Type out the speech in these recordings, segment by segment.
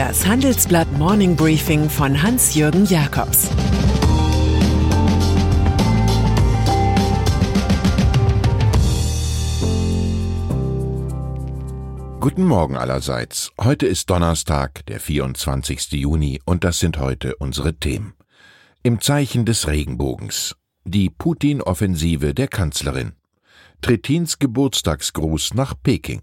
Das Handelsblatt Morning Briefing von Hans-Jürgen Jakobs Guten Morgen allerseits. Heute ist Donnerstag, der 24. Juni, und das sind heute unsere Themen. Im Zeichen des Regenbogens. Die Putin-Offensive der Kanzlerin. Trittins Geburtstagsgruß nach Peking.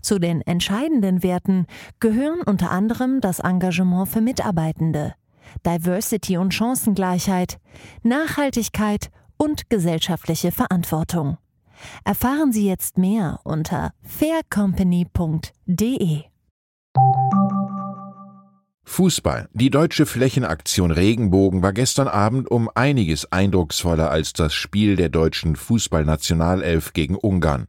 Zu den entscheidenden Werten gehören unter anderem das Engagement für Mitarbeitende, Diversity und Chancengleichheit, Nachhaltigkeit und gesellschaftliche Verantwortung. Erfahren Sie jetzt mehr unter faircompany.de. Fußball. Die deutsche Flächenaktion Regenbogen war gestern Abend um einiges eindrucksvoller als das Spiel der deutschen Fußballnationalelf gegen Ungarn.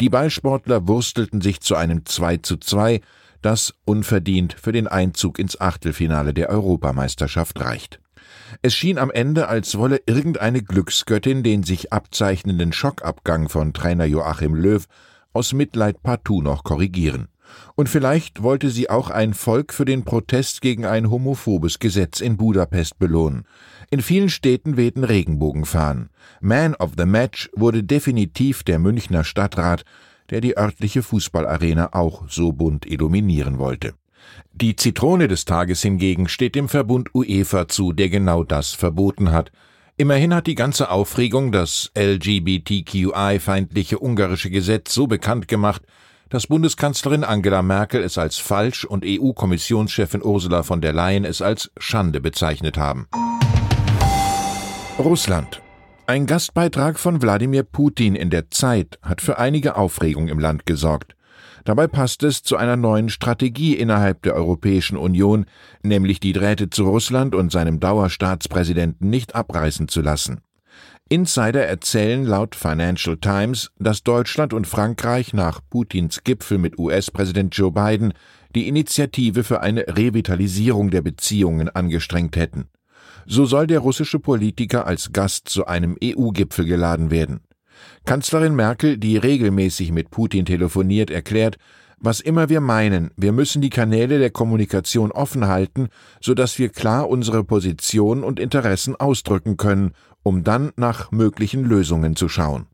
Die Ballsportler wurstelten sich zu einem 2 zu 2, das unverdient für den Einzug ins Achtelfinale der Europameisterschaft reicht. Es schien am Ende, als wolle irgendeine Glücksgöttin den sich abzeichnenden Schockabgang von Trainer Joachim Löw aus Mitleid partout noch korrigieren. Und vielleicht wollte sie auch ein Volk für den Protest gegen ein homophobes Gesetz in Budapest belohnen. In vielen Städten wehten Regenbogenfahnen. Man of the Match wurde definitiv der Münchner Stadtrat, der die örtliche Fußballarena auch so bunt illuminieren wollte. Die Zitrone des Tages hingegen steht dem Verbund UEFA zu, der genau das verboten hat. Immerhin hat die ganze Aufregung das LGBTQI-feindliche ungarische Gesetz so bekannt gemacht, dass Bundeskanzlerin Angela Merkel es als falsch und EU-Kommissionschefin Ursula von der Leyen es als Schande bezeichnet haben. Russland. Ein Gastbeitrag von Wladimir Putin in der Zeit hat für einige Aufregung im Land gesorgt. Dabei passt es zu einer neuen Strategie innerhalb der Europäischen Union, nämlich die Drähte zu Russland und seinem Dauerstaatspräsidenten nicht abreißen zu lassen. Insider erzählen laut Financial Times, dass Deutschland und Frankreich nach Putins Gipfel mit US-Präsident Joe Biden die Initiative für eine Revitalisierung der Beziehungen angestrengt hätten. So soll der russische Politiker als Gast zu einem EU-Gipfel geladen werden. Kanzlerin Merkel, die regelmäßig mit Putin telefoniert, erklärt, was immer wir meinen, wir müssen die Kanäle der Kommunikation offen halten, so dass wir klar unsere Position und Interessen ausdrücken können, um dann nach möglichen Lösungen zu schauen.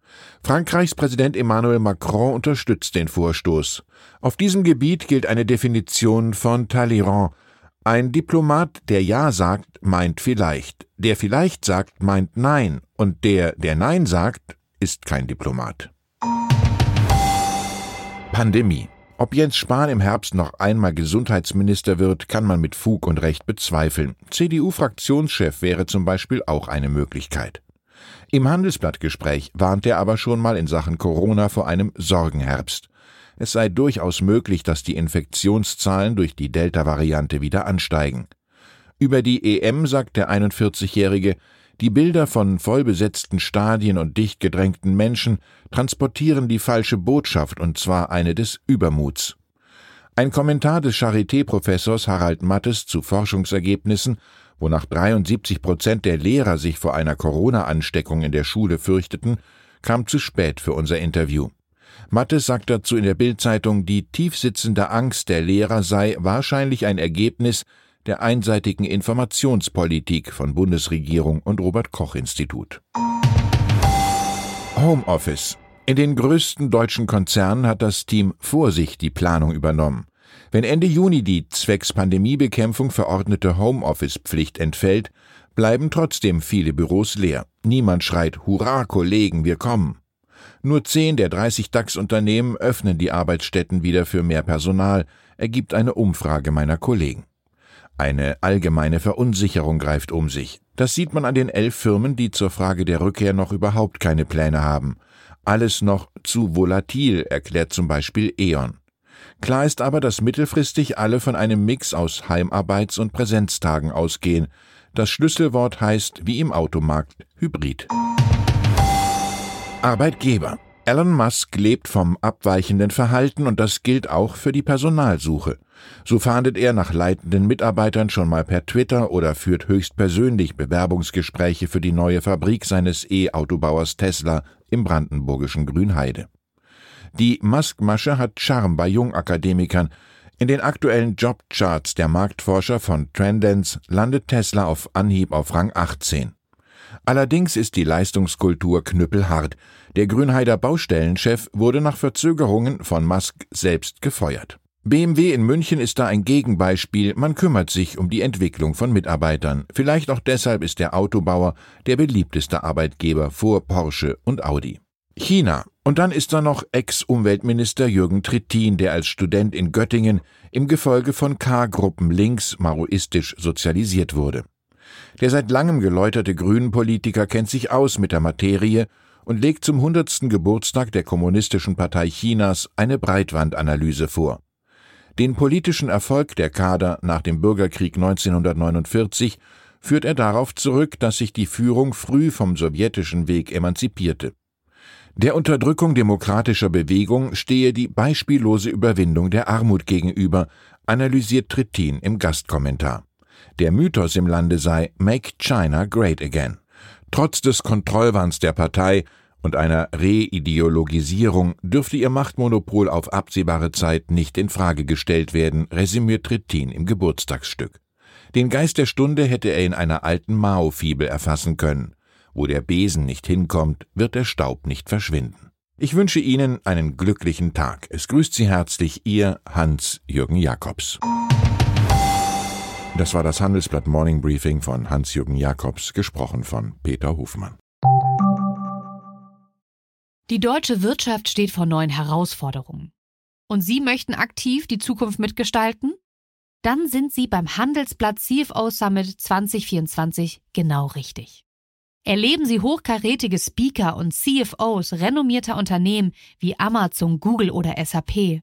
Frankreichs Präsident Emmanuel Macron unterstützt den Vorstoß. Auf diesem Gebiet gilt eine Definition von Talleyrand. Ein Diplomat, der Ja sagt, meint vielleicht, der vielleicht sagt, meint Nein, und der, der Nein sagt, ist kein Diplomat. Pandemie. Ob Jens Spahn im Herbst noch einmal Gesundheitsminister wird, kann man mit Fug und Recht bezweifeln. CDU-Fraktionschef wäre zum Beispiel auch eine Möglichkeit. Im Handelsblattgespräch warnt er aber schon mal in Sachen Corona vor einem Sorgenherbst. Es sei durchaus möglich, dass die Infektionszahlen durch die Delta-Variante wieder ansteigen. Über die EM sagt der 41-Jährige, die Bilder von vollbesetzten Stadien und dicht gedrängten Menschen transportieren die falsche Botschaft, und zwar eine des Übermuts. Ein Kommentar des Charité-Professors Harald Mattes zu Forschungsergebnissen, wonach 73 Prozent der Lehrer sich vor einer Corona-Ansteckung in der Schule fürchteten, kam zu spät für unser Interview. Mattes sagt dazu in der Bildzeitung, die tiefsitzende Angst der Lehrer sei wahrscheinlich ein Ergebnis der einseitigen Informationspolitik von Bundesregierung und Robert Koch Institut. Homeoffice. In den größten deutschen Konzernen hat das Team Vorsicht die Planung übernommen. Wenn Ende Juni die zwecks Pandemiebekämpfung verordnete Homeoffice-Pflicht entfällt, bleiben trotzdem viele Büros leer. Niemand schreit Hurra, Kollegen, wir kommen. Nur zehn der 30 DAX-Unternehmen öffnen die Arbeitsstätten wieder für mehr Personal, ergibt eine Umfrage meiner Kollegen. Eine allgemeine Verunsicherung greift um sich. Das sieht man an den elf Firmen, die zur Frage der Rückkehr noch überhaupt keine Pläne haben. Alles noch zu volatil, erklärt zum Beispiel E.ON. Klar ist aber, dass mittelfristig alle von einem Mix aus Heimarbeits- und Präsenztagen ausgehen. Das Schlüsselwort heißt, wie im Automarkt, Hybrid. Arbeitgeber. Elon Musk lebt vom abweichenden Verhalten und das gilt auch für die Personalsuche. So fahndet er nach leitenden Mitarbeitern schon mal per Twitter oder führt höchstpersönlich Bewerbungsgespräche für die neue Fabrik seines E-Autobauers Tesla im brandenburgischen Grünheide. Die Musk-Masche hat Charme bei Jungakademikern. In den aktuellen Jobcharts der Marktforscher von Trendance landet Tesla auf Anhieb auf Rang 18. Allerdings ist die Leistungskultur knüppelhart. Der Grünheider Baustellenchef wurde nach Verzögerungen von Musk selbst gefeuert. BMW in München ist da ein Gegenbeispiel, man kümmert sich um die Entwicklung von Mitarbeitern. Vielleicht auch deshalb ist der Autobauer der beliebteste Arbeitgeber vor Porsche und Audi. China. Und dann ist da noch Ex-Umweltminister Jürgen Trittin, der als Student in Göttingen im Gefolge von K-Gruppen links maoistisch sozialisiert wurde. Der seit langem geläuterte Grünen-Politiker kennt sich aus mit der Materie und legt zum hundertsten Geburtstag der Kommunistischen Partei Chinas eine Breitwandanalyse vor. Den politischen Erfolg der Kader nach dem Bürgerkrieg 1949 führt er darauf zurück, dass sich die Führung früh vom sowjetischen Weg emanzipierte. Der Unterdrückung demokratischer Bewegung stehe die beispiellose Überwindung der Armut gegenüber, analysiert Trittin im Gastkommentar. Der Mythos im Lande sei Make China Great Again. Trotz des Kontrollwahns der Partei und einer Reideologisierung dürfte ihr Machtmonopol auf absehbare Zeit nicht in Frage gestellt werden, resümiert Trittin im Geburtstagsstück. Den Geist der Stunde hätte er in einer alten Mao-Fibel erfassen können. Wo der Besen nicht hinkommt, wird der Staub nicht verschwinden. Ich wünsche Ihnen einen glücklichen Tag. Es grüßt Sie herzlich Ihr Hans-Jürgen Jakobs. Das war das Handelsblatt Morning Briefing von Hans-Jürgen Jakobs, gesprochen von Peter Hofmann. Die deutsche Wirtschaft steht vor neuen Herausforderungen. Und Sie möchten aktiv die Zukunft mitgestalten? Dann sind Sie beim Handelsblatt CFO Summit 2024 genau richtig. Erleben Sie hochkarätige Speaker und CFOs renommierter Unternehmen wie Amazon, Google oder SAP.